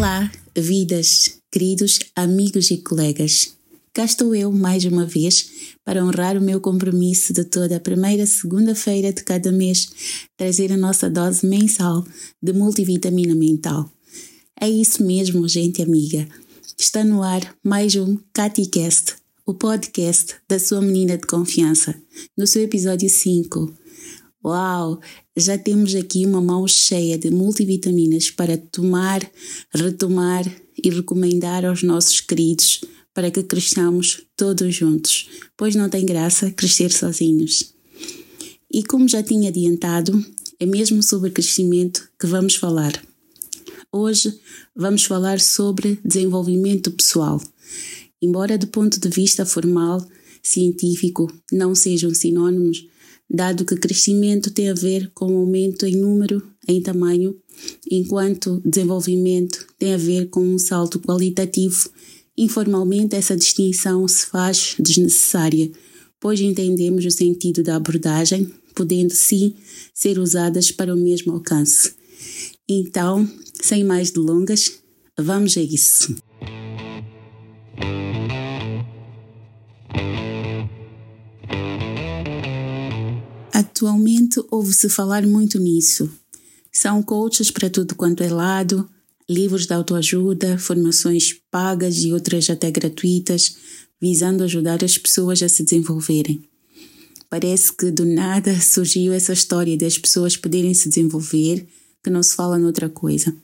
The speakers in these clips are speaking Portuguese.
Olá, vidas, queridos amigos e colegas. Cá estou eu mais uma vez para honrar o meu compromisso de toda a primeira segunda-feira de cada mês trazer a nossa dose mensal de multivitamina mental. É isso mesmo, gente amiga. Está no ar mais um CatiCast, o podcast da sua menina de confiança, no seu episódio 5. Uau! Já temos aqui uma mão cheia de multivitaminas para tomar, retomar e recomendar aos nossos queridos para que cresçamos todos juntos, pois não tem graça crescer sozinhos. E como já tinha adiantado, é mesmo sobre crescimento que vamos falar. Hoje vamos falar sobre desenvolvimento pessoal. Embora do ponto de vista formal, científico, não sejam sinônimos, dado que crescimento tem a ver com aumento em número, em tamanho, enquanto desenvolvimento tem a ver com um salto qualitativo. Informalmente, essa distinção se faz desnecessária, pois entendemos o sentido da abordagem, podendo sim ser usadas para o mesmo alcance. Então, sem mais delongas, vamos a isso. Atualmente ouve-se falar muito nisso. São coaches para tudo quanto é lado, livros de autoajuda, formações pagas e outras até gratuitas, visando ajudar as pessoas a se desenvolverem. Parece que do nada surgiu essa história das pessoas poderem se desenvolver, que não se fala noutra coisa.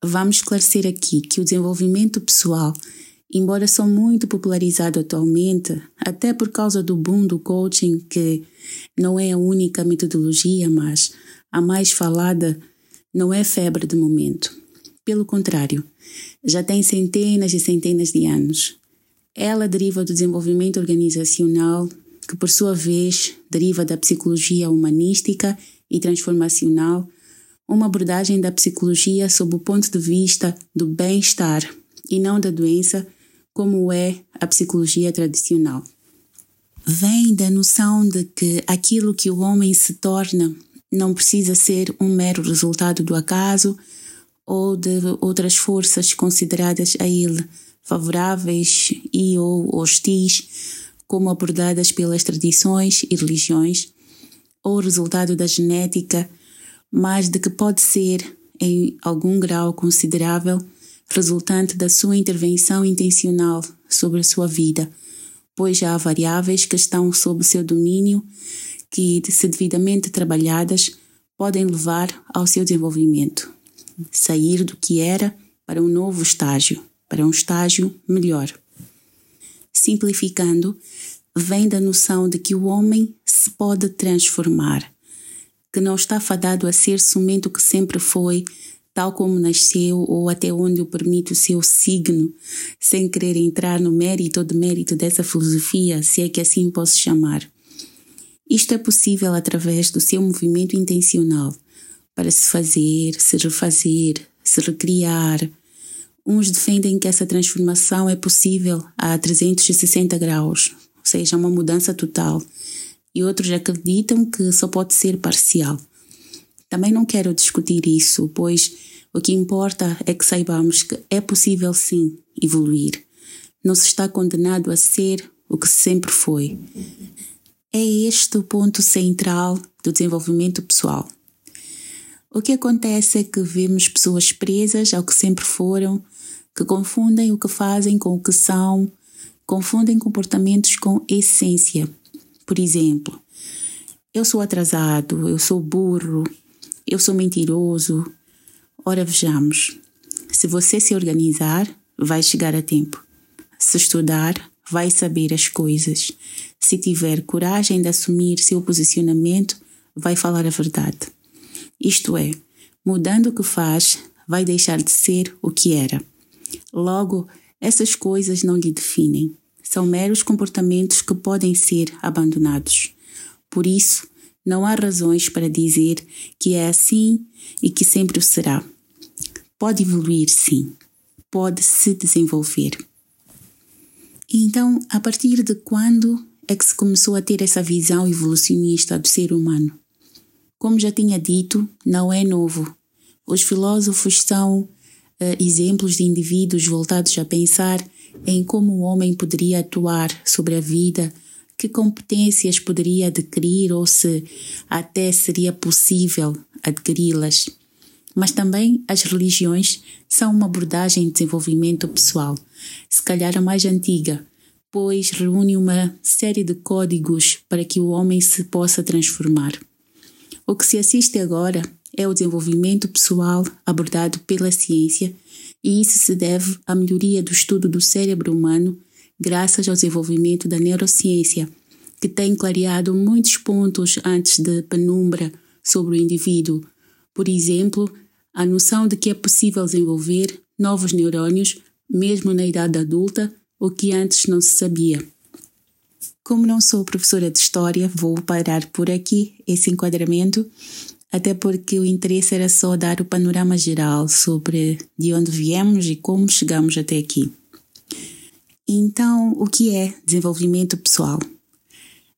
Vamos esclarecer aqui que o desenvolvimento pessoal embora são muito popularizado atualmente, até por causa do boom do coaching, que não é a única metodologia, mas a mais falada, não é febre de momento. Pelo contrário, já tem centenas e centenas de anos. Ela deriva do desenvolvimento organizacional, que por sua vez deriva da psicologia humanística e transformacional, uma abordagem da psicologia sob o ponto de vista do bem-estar e não da doença como é a psicologia tradicional. Vem da noção de que aquilo que o homem se torna não precisa ser um mero resultado do acaso ou de outras forças consideradas a ele favoráveis e ou hostis, como abordadas pelas tradições e religiões, ou resultado da genética, mas de que pode ser, em algum grau considerável, resultante da sua intervenção intencional sobre a sua vida, pois há variáveis que estão sob seu domínio que, se devidamente trabalhadas, podem levar ao seu desenvolvimento. Sair do que era para um novo estágio, para um estágio melhor. Simplificando, vem da noção de que o homem se pode transformar, que não está fadado a ser somente o que sempre foi, tal como nasceu ou até onde o permite o seu signo, sem querer entrar no mérito ou demérito dessa filosofia, se é que assim posso chamar. Isto é possível através do seu movimento intencional para se fazer, se refazer, se recriar. Uns defendem que essa transformação é possível a 360 graus, ou seja, uma mudança total, e outros acreditam que só pode ser parcial. Também não quero discutir isso, pois o que importa é que saibamos que é possível sim evoluir. Não se está condenado a ser o que sempre foi. É este o ponto central do desenvolvimento pessoal. O que acontece é que vemos pessoas presas ao que sempre foram, que confundem o que fazem com o que são, confundem comportamentos com essência. Por exemplo, eu sou atrasado, eu sou burro, eu sou mentiroso. Ora, vejamos. Se você se organizar, vai chegar a tempo. Se estudar, vai saber as coisas. Se tiver coragem de assumir seu posicionamento, vai falar a verdade. Isto é, mudando o que faz, vai deixar de ser o que era. Logo, essas coisas não lhe definem. São meros comportamentos que podem ser abandonados. Por isso, não há razões para dizer que é assim e que sempre o será. Pode evoluir, sim. Pode se desenvolver. Então, a partir de quando é que se começou a ter essa visão evolucionista do ser humano? Como já tinha dito, não é novo. Os filósofos são exemplos de indivíduos voltados a pensar em como o homem poderia atuar sobre a vida, que competências poderia adquirir ou se até seria possível adquiri-las. Mas também as religiões são uma abordagem de desenvolvimento pessoal, se calhar a mais antiga, pois reúne uma série de códigos para que o homem se possa transformar. O que se assiste agora é o desenvolvimento pessoal abordado pela ciência, e isso se deve à melhoria do estudo do cérebro humano graças ao desenvolvimento da neurociência, que tem clareado muitos pontos antes de penumbra sobre o indivíduo. Por exemplo, a noção de que é possível desenvolver novos neurônios mesmo na idade adulta, o que antes não se sabia. Como não sou professora de história, vou parar por aqui esse enquadramento, até porque o interesse era só dar o panorama geral sobre de onde viemos e como chegamos até aqui. Então, o que é desenvolvimento pessoal?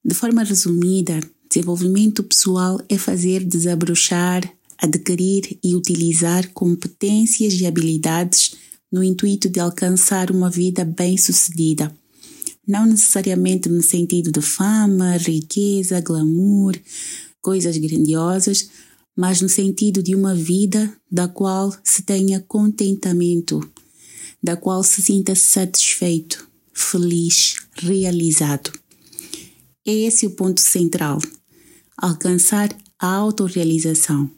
De forma resumida, desenvolvimento pessoal é fazer desabrochar, adquirir e utilizar competências e habilidades no intuito de alcançar uma vida bem-sucedida. Não necessariamente no sentido de fama, riqueza, glamour, coisas grandiosas, mas no sentido de uma vida da qual se tenha contentamento, da qual se sinta satisfeito, feliz, realizado. É esse o ponto central: alcançar a autorrealização.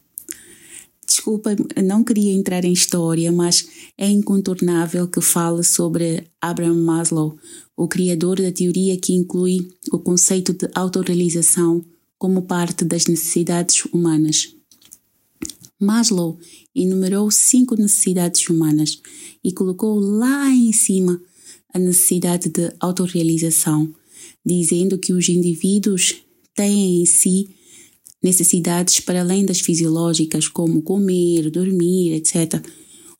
Desculpa, não queria entrar em história, mas é incontornável que fale sobre Abraham Maslow, o criador da teoria que inclui o conceito de autorrealização como parte das necessidades humanas. Maslow enumerou cinco necessidades humanas e colocou lá em cima a necessidade de autorrealização, dizendo que os indivíduos têm em si necessidades para além das fisiológicas, como comer, dormir, etc.,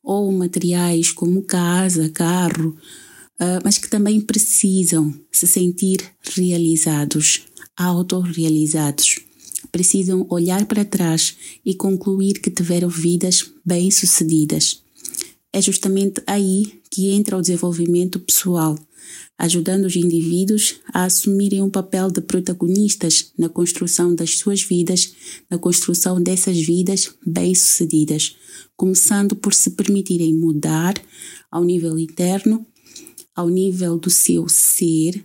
ou materiais como casa, carro, uh, mas que também precisam se sentir realizados, autorrealizados. Precisam olhar para trás e concluir que tiveram vidas bem-sucedidas. É justamente aí que entra o desenvolvimento pessoal ajudando os indivíduos a assumirem um papel de protagonistas na construção das suas vidas, na construção dessas vidas bem-sucedidas, começando por se permitirem mudar ao nível interno, ao nível do seu ser,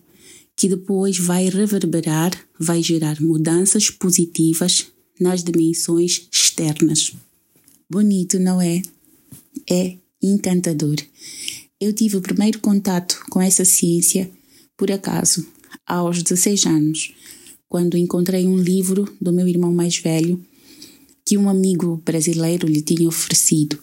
que depois vai reverberar, vai gerar mudanças positivas nas dimensões externas. Bonito, não é? É encantador. Eu tive o primeiro contato com essa ciência, por acaso, aos 16 anos, quando encontrei um livro do meu irmão mais velho que um amigo brasileiro lhe tinha oferecido.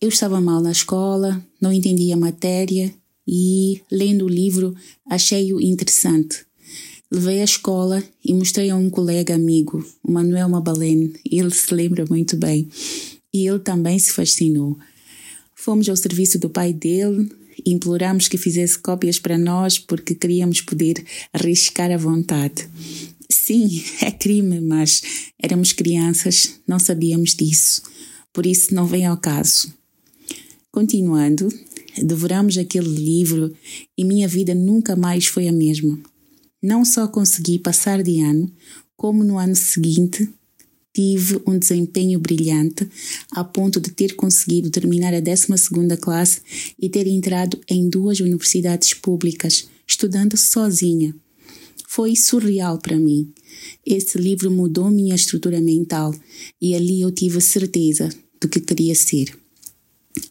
Eu estava mal na escola, não entendia a matéria e, lendo o livro, achei-o interessante. Levei à escola e mostrei a um colega amigo, Manuel Mabalene, ele se lembra muito bem, e ele também se fascinou. Fomos ao serviço do pai dele imploramos que fizesse cópias para nós porque queríamos poder arriscar à vontade. Sim, é crime, mas éramos crianças, não sabíamos disso. Por isso não vem ao caso. Continuando, devoramos aquele livro e minha vida nunca mais foi a mesma. Não só consegui passar de ano, como no ano seguinte tive um desempenho brilhante a ponto de ter conseguido terminar a 12 classe e ter entrado em duas universidades públicas, estudando sozinha. Foi surreal para mim. Esse livro mudou minha estrutura mental e ali eu tive certeza do que queria ser.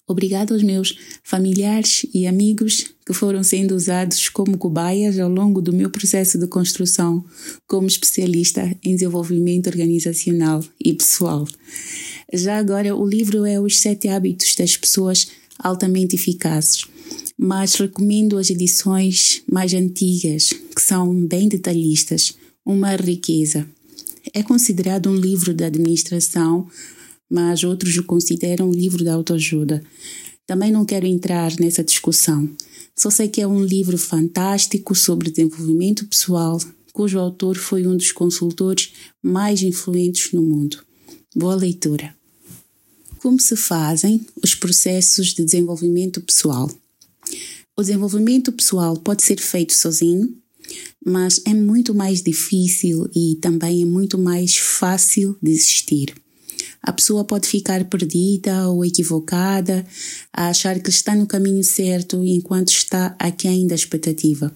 Obrigado aos meus familiares e amigos que foram sendo usados como cobaias ao longo do meu processo de construção como especialista em desenvolvimento organizacional e pessoal. Já agora, o livro é Os Sete Hábitos das Pessoas Altamente Eficazes, mas recomendo as edições mais antigas, que são bem detalhistas, uma riqueza. É considerado um livro de administração mas outros o consideram livro de autoajuda. Também não quero entrar nessa discussão. Só sei que é um livro fantástico sobre desenvolvimento pessoal, cujo autor foi um dos consultores mais influentes no mundo. Boa leitura. Como se fazem os processos de desenvolvimento pessoal? O desenvolvimento pessoal pode ser feito sozinho, mas é muito mais difícil e também é muito mais fácil de existir. A pessoa pode ficar perdida ou equivocada, a achar que está no caminho certo enquanto está aquém da expectativa.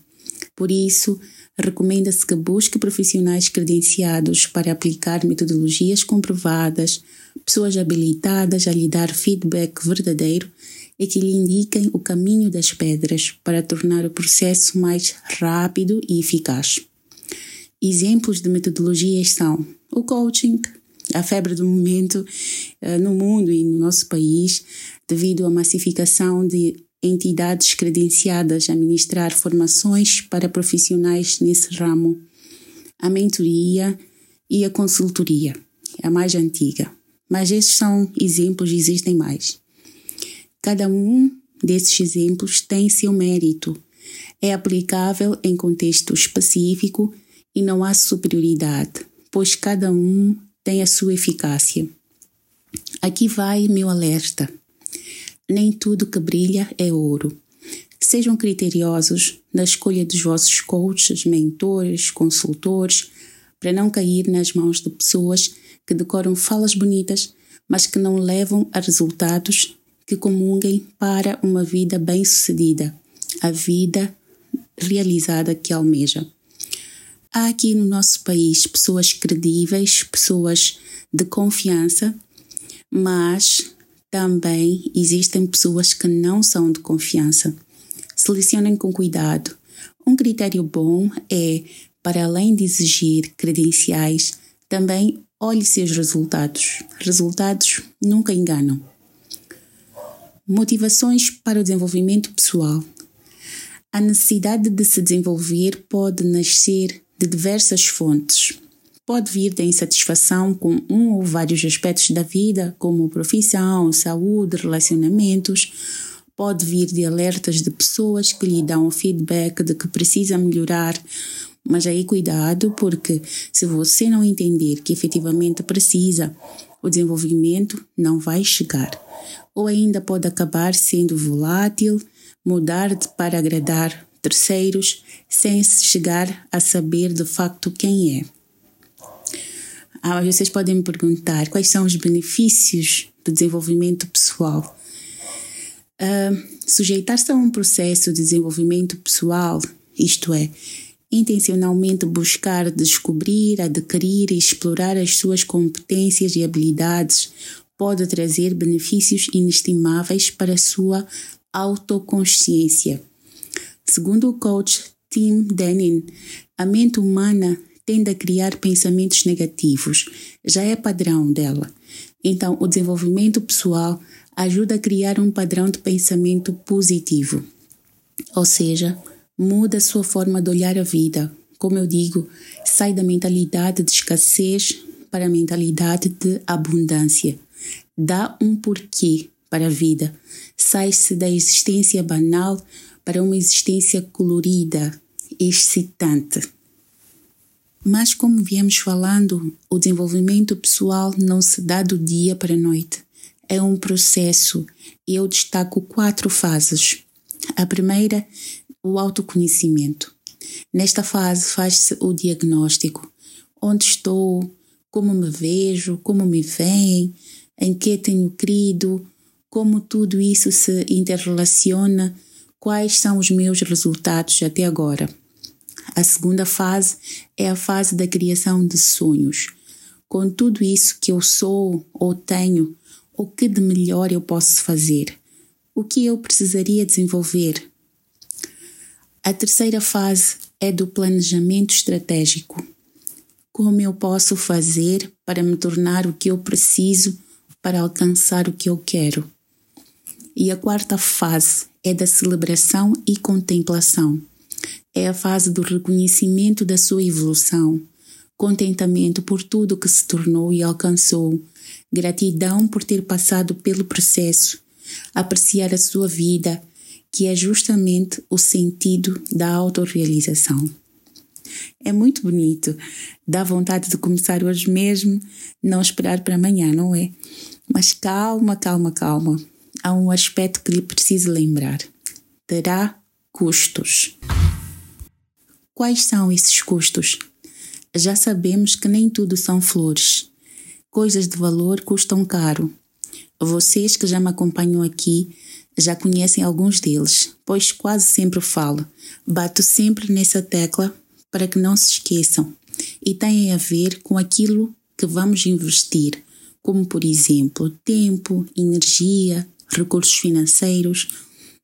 Por isso, recomenda-se que busque profissionais credenciados para aplicar metodologias comprovadas, pessoas habilitadas a lhe dar feedback verdadeiro e que lhe indiquem o caminho das pedras para tornar o processo mais rápido e eficaz. Exemplos de metodologias são o coaching, a febre do momento uh, no mundo e no nosso país, devido à massificação de entidades credenciadas a ministrar formações para profissionais nesse ramo, a mentoria e a consultoria, a mais antiga. Mas esses são exemplos, existem mais. Cada um desses exemplos tem seu mérito. É aplicável em contexto específico e não há superioridade, pois cada um tem a sua eficácia. Aqui vai meu alerta. Nem tudo que brilha é ouro. Sejam criteriosos na escolha dos vossos coaches, mentores, consultores, para não cair nas mãos de pessoas que decoram falas bonitas, mas que não levam a resultados que comunguem para uma vida bem-sucedida, a vida realizada que almeja. Há aqui no nosso país pessoas credíveis, pessoas de confiança, mas também existem pessoas que não são de confiança. Selecionem com cuidado. Um critério bom é, para além de exigir credenciais, também olhe seus resultados. Resultados nunca enganam. Motivações para o desenvolvimento pessoal. A necessidade de se desenvolver pode nascer de diversas fontes. Pode vir da insatisfação com um ou vários aspectos da vida, como profissão, saúde, relacionamentos. Pode vir de alertas de pessoas que lhe dão feedback de que precisa melhorar. Mas aí cuidado, porque se você não entender que efetivamente precisa, o desenvolvimento não vai chegar. Ou ainda pode acabar sendo volátil, mudar para agradar terceiros sem se chegar a saber de facto quem é. Ah, vocês podem me perguntar quais são os benefícios do desenvolvimento pessoal. Uh, Sujeitar-se a um processo de desenvolvimento pessoal, isto é, intencionalmente buscar descobrir, adquirir e explorar as suas competências e habilidades, pode trazer benefícios inestimáveis para a sua autoconsciência. Segundo o coach Tim Denning, a mente humana tende a criar pensamentos negativos, já é padrão dela. Então, o desenvolvimento pessoal ajuda a criar um padrão de pensamento positivo. Ou seja, muda a sua forma de olhar a vida. Como eu digo, sai da mentalidade de escassez para a mentalidade de abundância. Dá um porquê para a vida. Sai-se da existência banal para uma existência colorida, excitante. Mas, como viemos falando, o desenvolvimento pessoal não se dá do dia para a noite. É um processo e eu destaco quatro fases. A primeira, o autoconhecimento. Nesta fase faz-se o diagnóstico. Onde estou, como me vejo, como me veem, em que tenho crido, como tudo isso se interrelaciona quais são os meus resultados até agora. A segunda fase é a fase da criação de sonhos. Com tudo isso que eu sou ou tenho, o que de melhor eu posso fazer? O que eu precisaria desenvolver? A terceira fase é do planejamento estratégico. Como eu posso fazer para me tornar o que eu preciso para alcançar o que eu quero? E a quarta fase é da celebração e contemplação. É a fase do reconhecimento da sua evolução, contentamento por tudo que se tornou e alcançou, gratidão por ter passado pelo processo, apreciar a sua vida, que é justamente o sentido da autorrealização. É muito bonito, dá vontade de começar hoje mesmo, não esperar para amanhã, não é? Mas calma, calma, calma. Há um aspecto que lhe preciso lembrar. Terá custos. Quais são esses custos? Já sabemos que nem tudo são flores. Coisas de valor custam caro. Vocês que já me acompanham aqui já conhecem alguns deles, pois quase sempre falo. Bato sempre nessa tecla para que não se esqueçam e têm a ver com aquilo que vamos investir, como por exemplo tempo, energia, recursos financeiros.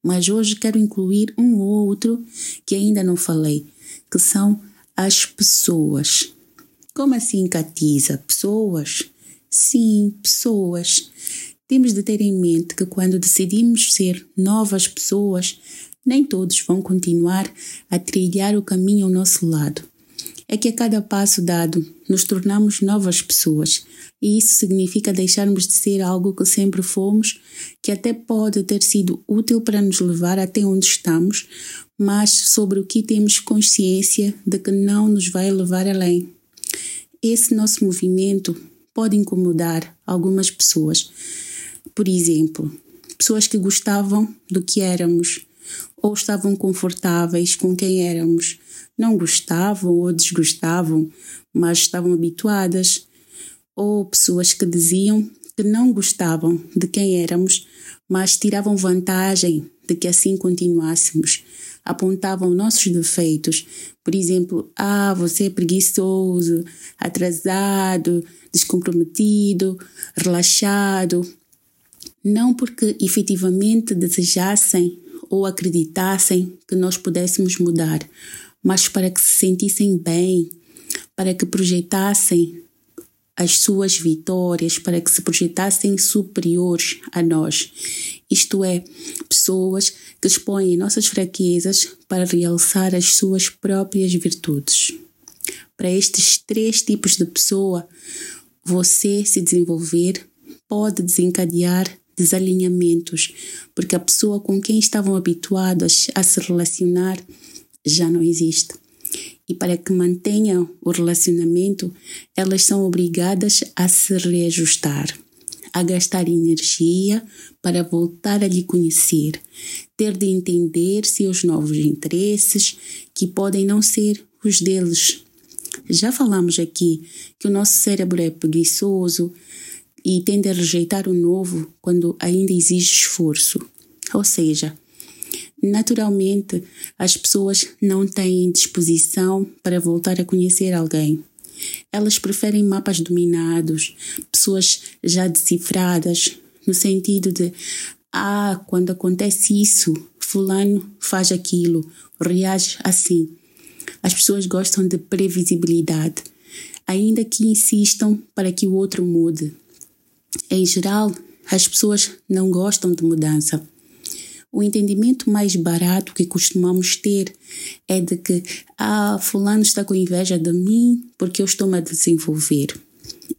Mas hoje quero incluir um ou outro que ainda não falei, que são as pessoas. Como assim, Catiza? Pessoas? Sim, pessoas. Temos de ter em mente que quando decidimos ser novas pessoas, nem todos vão continuar a trilhar o caminho ao nosso lado. É que a cada passo dado nos tornamos novas pessoas, e isso significa deixarmos de ser algo que sempre fomos, que até pode ter sido útil para nos levar até onde estamos, mas sobre o que temos consciência de que não nos vai levar além. Esse nosso movimento pode incomodar algumas pessoas, por exemplo, pessoas que gostavam do que éramos ou estavam confortáveis com quem éramos, não gostavam ou desgostavam, mas estavam habituadas, ou pessoas que diziam que não gostavam de quem éramos, mas tiravam vantagem de que assim continuássemos. Apontavam nossos defeitos, por exemplo, ah, você é preguiçoso, atrasado, descomprometido, relaxado, não porque efetivamente desejassem ou acreditassem que nós pudéssemos mudar, mas para que se sentissem bem, para que projetassem as suas vitórias, para que se projetassem superiores a nós. Isto é, pessoas que expõem nossas fraquezas para realçar as suas próprias virtudes. Para estes três tipos de pessoa, você se desenvolver pode desencadear desalinhamentos, porque a pessoa com quem estavam habituadas a se relacionar já não existe. E para que mantenham o relacionamento, elas são obrigadas a se reajustar, a gastar energia para voltar a lhe conhecer, ter de entender seus novos interesses, que podem não ser os deles. Já falamos aqui que o nosso cérebro é preguiçoso, e tende a rejeitar o novo quando ainda exige esforço. Ou seja, naturalmente as pessoas não têm disposição para voltar a conhecer alguém. Elas preferem mapas dominados, pessoas já decifradas, no sentido de ah, quando acontece isso, fulano faz aquilo, reage assim. As pessoas gostam de previsibilidade, ainda que insistam para que o outro mude. Em geral, as pessoas não gostam de mudança. O entendimento mais barato que costumamos ter é de que, ah, fulano está com inveja de mim porque eu estou-me a desenvolver.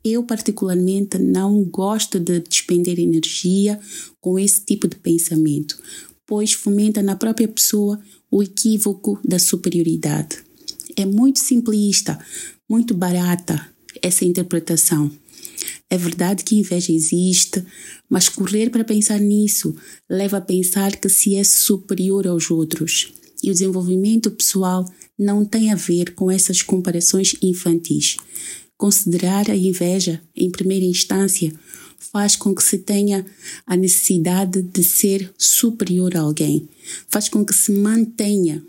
Eu, particularmente, não gosto de despender energia com esse tipo de pensamento, pois fomenta na própria pessoa o equívoco da superioridade. É muito simplista, muito barata essa interpretação. É verdade que inveja existe, mas correr para pensar nisso leva a pensar que se é superior aos outros. E o desenvolvimento pessoal não tem a ver com essas comparações infantis. Considerar a inveja, em primeira instância, faz com que se tenha a necessidade de ser superior a alguém, faz com que se mantenha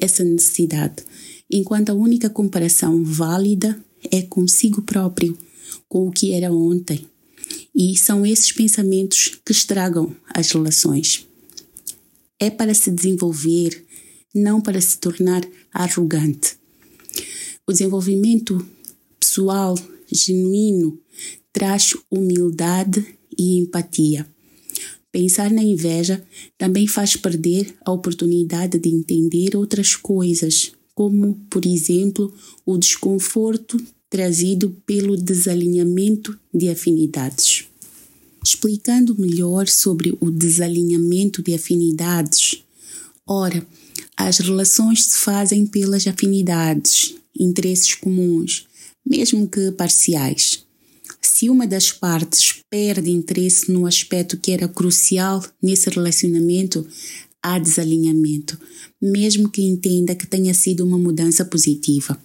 essa necessidade, enquanto a única comparação válida é consigo próprio com o que era ontem. E são esses pensamentos que estragam as relações. É para se desenvolver, não para se tornar arrogante. O desenvolvimento pessoal genuíno traz humildade e empatia. Pensar na inveja também faz perder a oportunidade de entender outras coisas, como, por exemplo, o desconforto trazido pelo desalinhamento de afinidades. Explicando melhor sobre o desalinhamento de afinidades, ora, as relações se fazem pelas afinidades, interesses comuns, mesmo que parciais. Se uma das partes perde interesse no aspecto que era crucial nesse relacionamento, há desalinhamento, mesmo que entenda que tenha sido uma mudança positiva.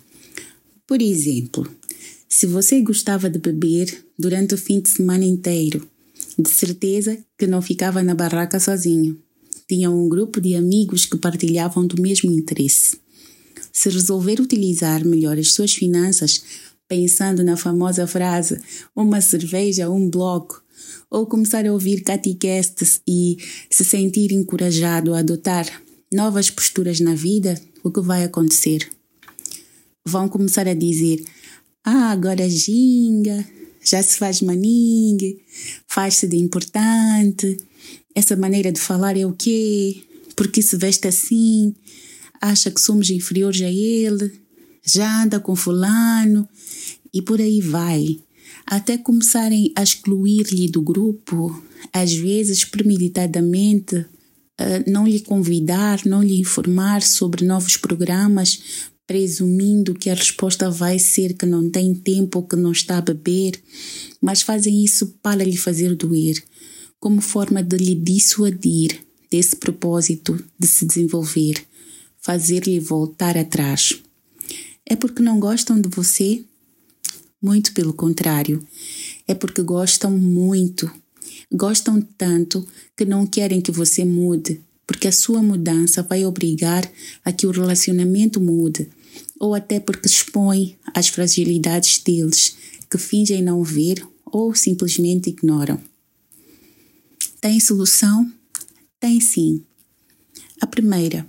Por exemplo, se você gostava de beber durante o fim de semana inteiro, de certeza que não ficava na barraca sozinho. Tinha um grupo de amigos que partilhavam do mesmo interesse. Se resolver utilizar melhor as suas finanças, pensando na famosa frase uma cerveja, um bloco, ou começar a ouvir caticasts e se sentir encorajado a adotar novas posturas na vida, o que vai acontecer? Vão começar a dizer: Ah, agora ginga, já se faz maningue, faz-se de importante, essa maneira de falar é o quê? Porque se veste assim? Acha que somos inferiores a ele? Já anda com fulano? E por aí vai. Até começarem a excluir-lhe do grupo, às vezes premeditadamente, não lhe convidar, não lhe informar sobre novos programas, presumindo que a resposta vai ser que não tem tempo ou que não está a beber, mas fazem isso para lhe fazer doer, como forma de lhe dissuadir desse propósito de se desenvolver, fazer-lhe voltar atrás. É porque não gostam de você? Muito pelo contrário, é porque gostam muito. Gostam tanto que não querem que você mude, porque a sua mudança vai obrigar a que o relacionamento mude, ou até porque expõe as fragilidades deles, que fingem não ver ou simplesmente ignoram. Tem solução? Tem sim. A primeira,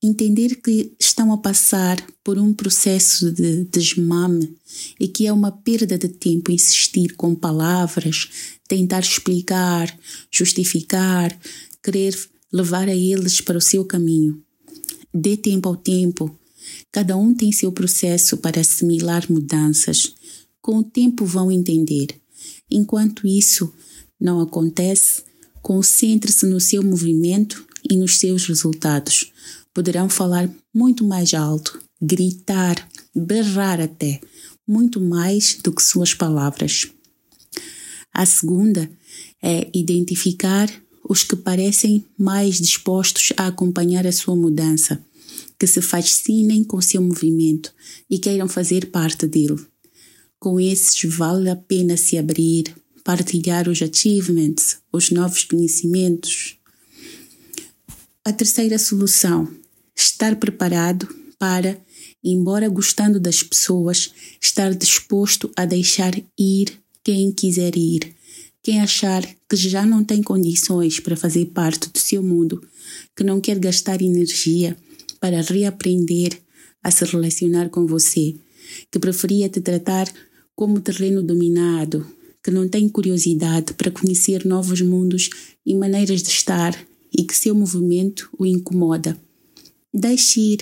entender que estão a passar por um processo de desmame e que é uma perda de tempo insistir com palavras, tentar explicar, justificar, querer levar a eles para o seu caminho. Dê tempo ao tempo. Cada um tem seu processo para assimilar mudanças. Com o tempo vão entender. Enquanto isso não acontece, concentre-se no seu movimento e nos seus resultados. Poderão falar muito mais alto, gritar, berrar até, muito mais do que suas palavras. A segunda é identificar os que parecem mais dispostos a acompanhar a sua mudança, que se fascinem com seu movimento e queiram fazer parte dele. Com esses vale a pena se abrir, partilhar os achievements, os novos conhecimentos. A terceira solução, estar preparado para, embora gostando das pessoas, estar disposto a deixar ir quem quiser ir. Quem achar que já não tem condições para fazer parte do seu mundo, que não quer gastar energia para reaprender a se relacionar com você, que preferia te tratar como terreno dominado, que não tem curiosidade para conhecer novos mundos e maneiras de estar e que seu movimento o incomoda. Deixe ir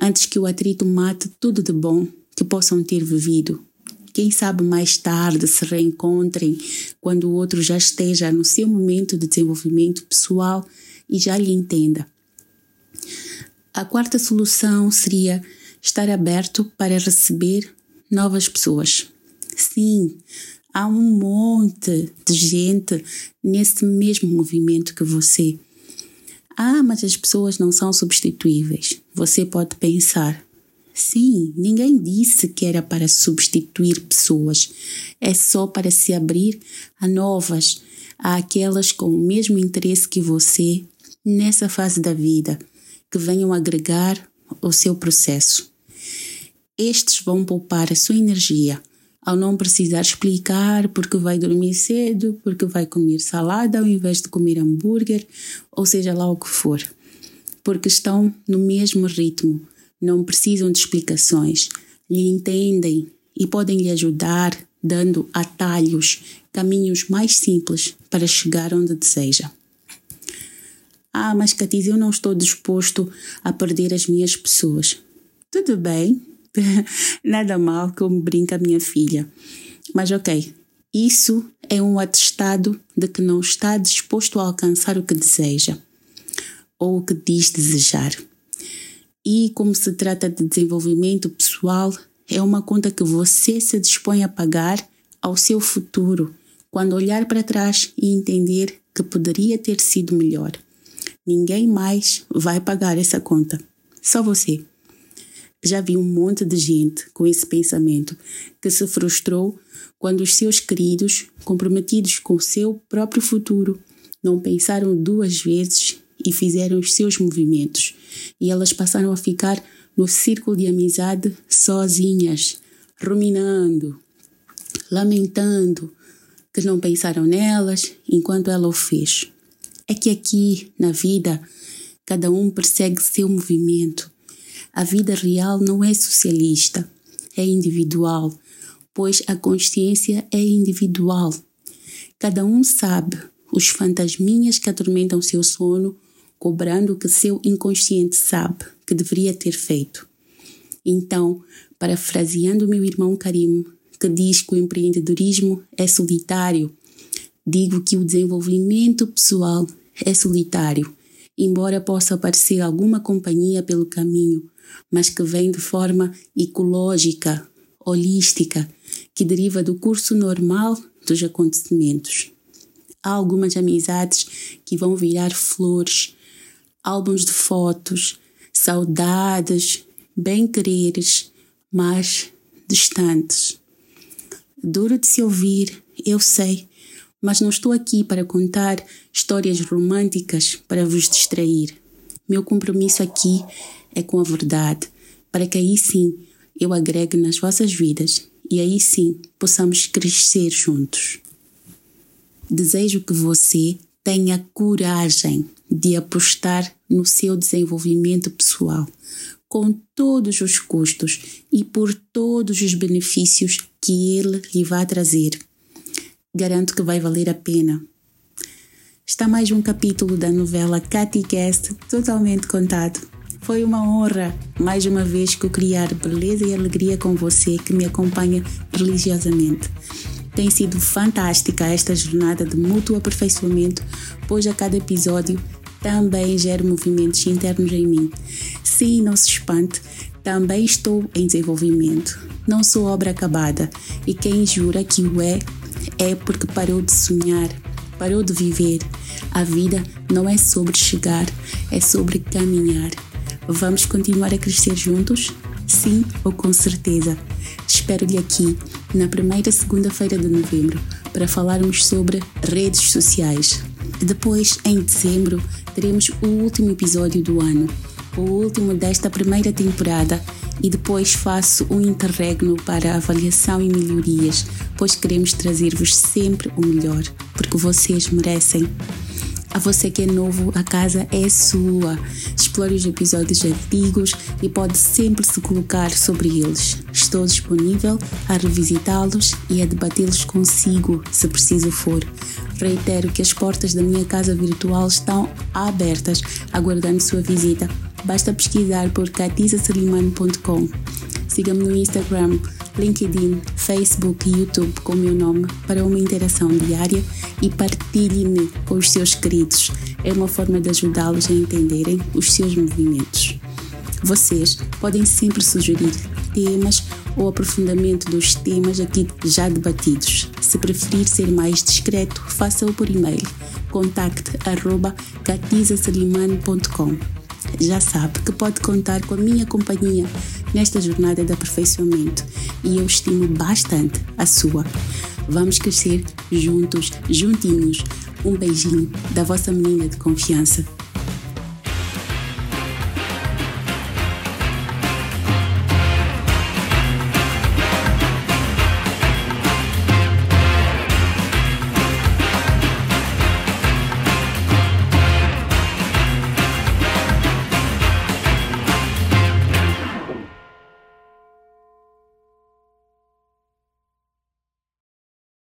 antes que o atrito mate tudo de bom que possam ter vivido. Quem sabe mais tarde se reencontrem quando o outro já esteja no seu momento de desenvolvimento pessoal e já lhe entenda. A quarta solução seria estar aberto para receber novas pessoas. Sim, Há um monte de gente nesse mesmo movimento que você. Ah, mas as pessoas não são substituíveis. Você pode pensar. Sim, ninguém disse que era para substituir pessoas. É só para se abrir a novas, a aquelas com o mesmo interesse que você nessa fase da vida, que venham agregar o seu processo. Estes vão poupar a sua energia ao não precisar explicar porque vai dormir cedo, porque vai comer salada ao invés de comer hambúrguer, ou seja lá o que for. Porque estão no mesmo ritmo, não precisam de explicações, lhe entendem e podem lhe ajudar dando atalhos, caminhos mais simples para chegar onde deseja. Ah, mas Catiz, eu não estou disposto a perder as minhas pessoas. Tudo bem, Nada mal como brinca minha filha. Mas ok, isso é um atestado de que não está disposto a alcançar o que deseja ou o que diz desejar. E como se trata de desenvolvimento pessoal, é uma conta que você se dispõe a pagar ao seu futuro quando olhar para trás e entender que poderia ter sido melhor. Ninguém mais vai pagar essa conta, só você. Já vi um monte de gente com esse pensamento que se frustrou quando os seus queridos, comprometidos com o seu próprio futuro, não pensaram duas vezes e fizeram os seus movimentos, e elas passaram a ficar no círculo de amizade sozinhas, ruminando, lamentando que não pensaram nelas enquanto ela o fez. É que aqui, na vida, cada um persegue seu movimento. A vida real não é socialista, é individual, pois a consciência é individual. Cada um sabe os fantasminhas que atormentam seu sono, cobrando o que seu inconsciente sabe que deveria ter feito. Então, parafraseando meu irmão Karim, que diz que o empreendedorismo é solitário, digo que o desenvolvimento pessoal é solitário, embora possa aparecer alguma companhia pelo caminho, mas que vem de forma ecológica, holística, que deriva do curso normal dos acontecimentos. Há algumas amizades que vão virar flores, álbuns de fotos, saudades, bem-quereres, mas distantes. Duro de se ouvir, eu sei, mas não estou aqui para contar histórias românticas para vos distrair. Meu compromisso aqui é com a verdade, para que aí sim eu agregue nas vossas vidas e aí sim possamos crescer juntos. Desejo que você tenha coragem de apostar no seu desenvolvimento pessoal, com todos os custos e por todos os benefícios que ele lhe vai trazer. Garanto que vai valer a pena. Está mais um capítulo da novela Catcast totalmente contado. Foi uma honra, mais uma vez, co-criar beleza e alegria com você que me acompanha religiosamente. Tem sido fantástica esta jornada de mútuo aperfeiçoamento, pois a cada episódio também gera movimentos internos em mim. Sim, não se espante, também estou em desenvolvimento. Não sou obra acabada e quem jura que o é, é porque parou de sonhar, parou de viver. A vida não é sobre chegar, é sobre caminhar. Vamos continuar a crescer juntos? Sim ou com certeza. Espero-lhe aqui na primeira segunda-feira de novembro para falarmos sobre redes sociais. Depois, em dezembro, teremos o último episódio do ano, o último desta primeira temporada, e depois faço um interregno para avaliação e melhorias, pois queremos trazer-vos sempre o melhor, porque vocês merecem. A você que é novo, a casa é sua. Explore os episódios antigos e pode sempre se colocar sobre eles. Estou disponível a revisitá-los e a debatê-los consigo, se preciso for. Reitero que as portas da minha casa virtual estão abertas, aguardando sua visita. Basta pesquisar por catizasalimano.com. Siga-me no Instagram LinkedIn, Facebook e YouTube com o meu nome para uma interação diária e partilhe-me com os seus queridos. É uma forma de ajudá-los a entenderem os seus movimentos. Vocês podem sempre sugerir temas ou aprofundamento dos temas aqui já debatidos. Se preferir ser mais discreto, faça-o por e-mail contacte@catizasalimano.com. Já sabe que pode contar com a minha companhia nesta jornada de aperfeiçoamento e eu estimo bastante a sua. Vamos crescer juntos, juntinhos. Um beijinho da vossa menina de confiança.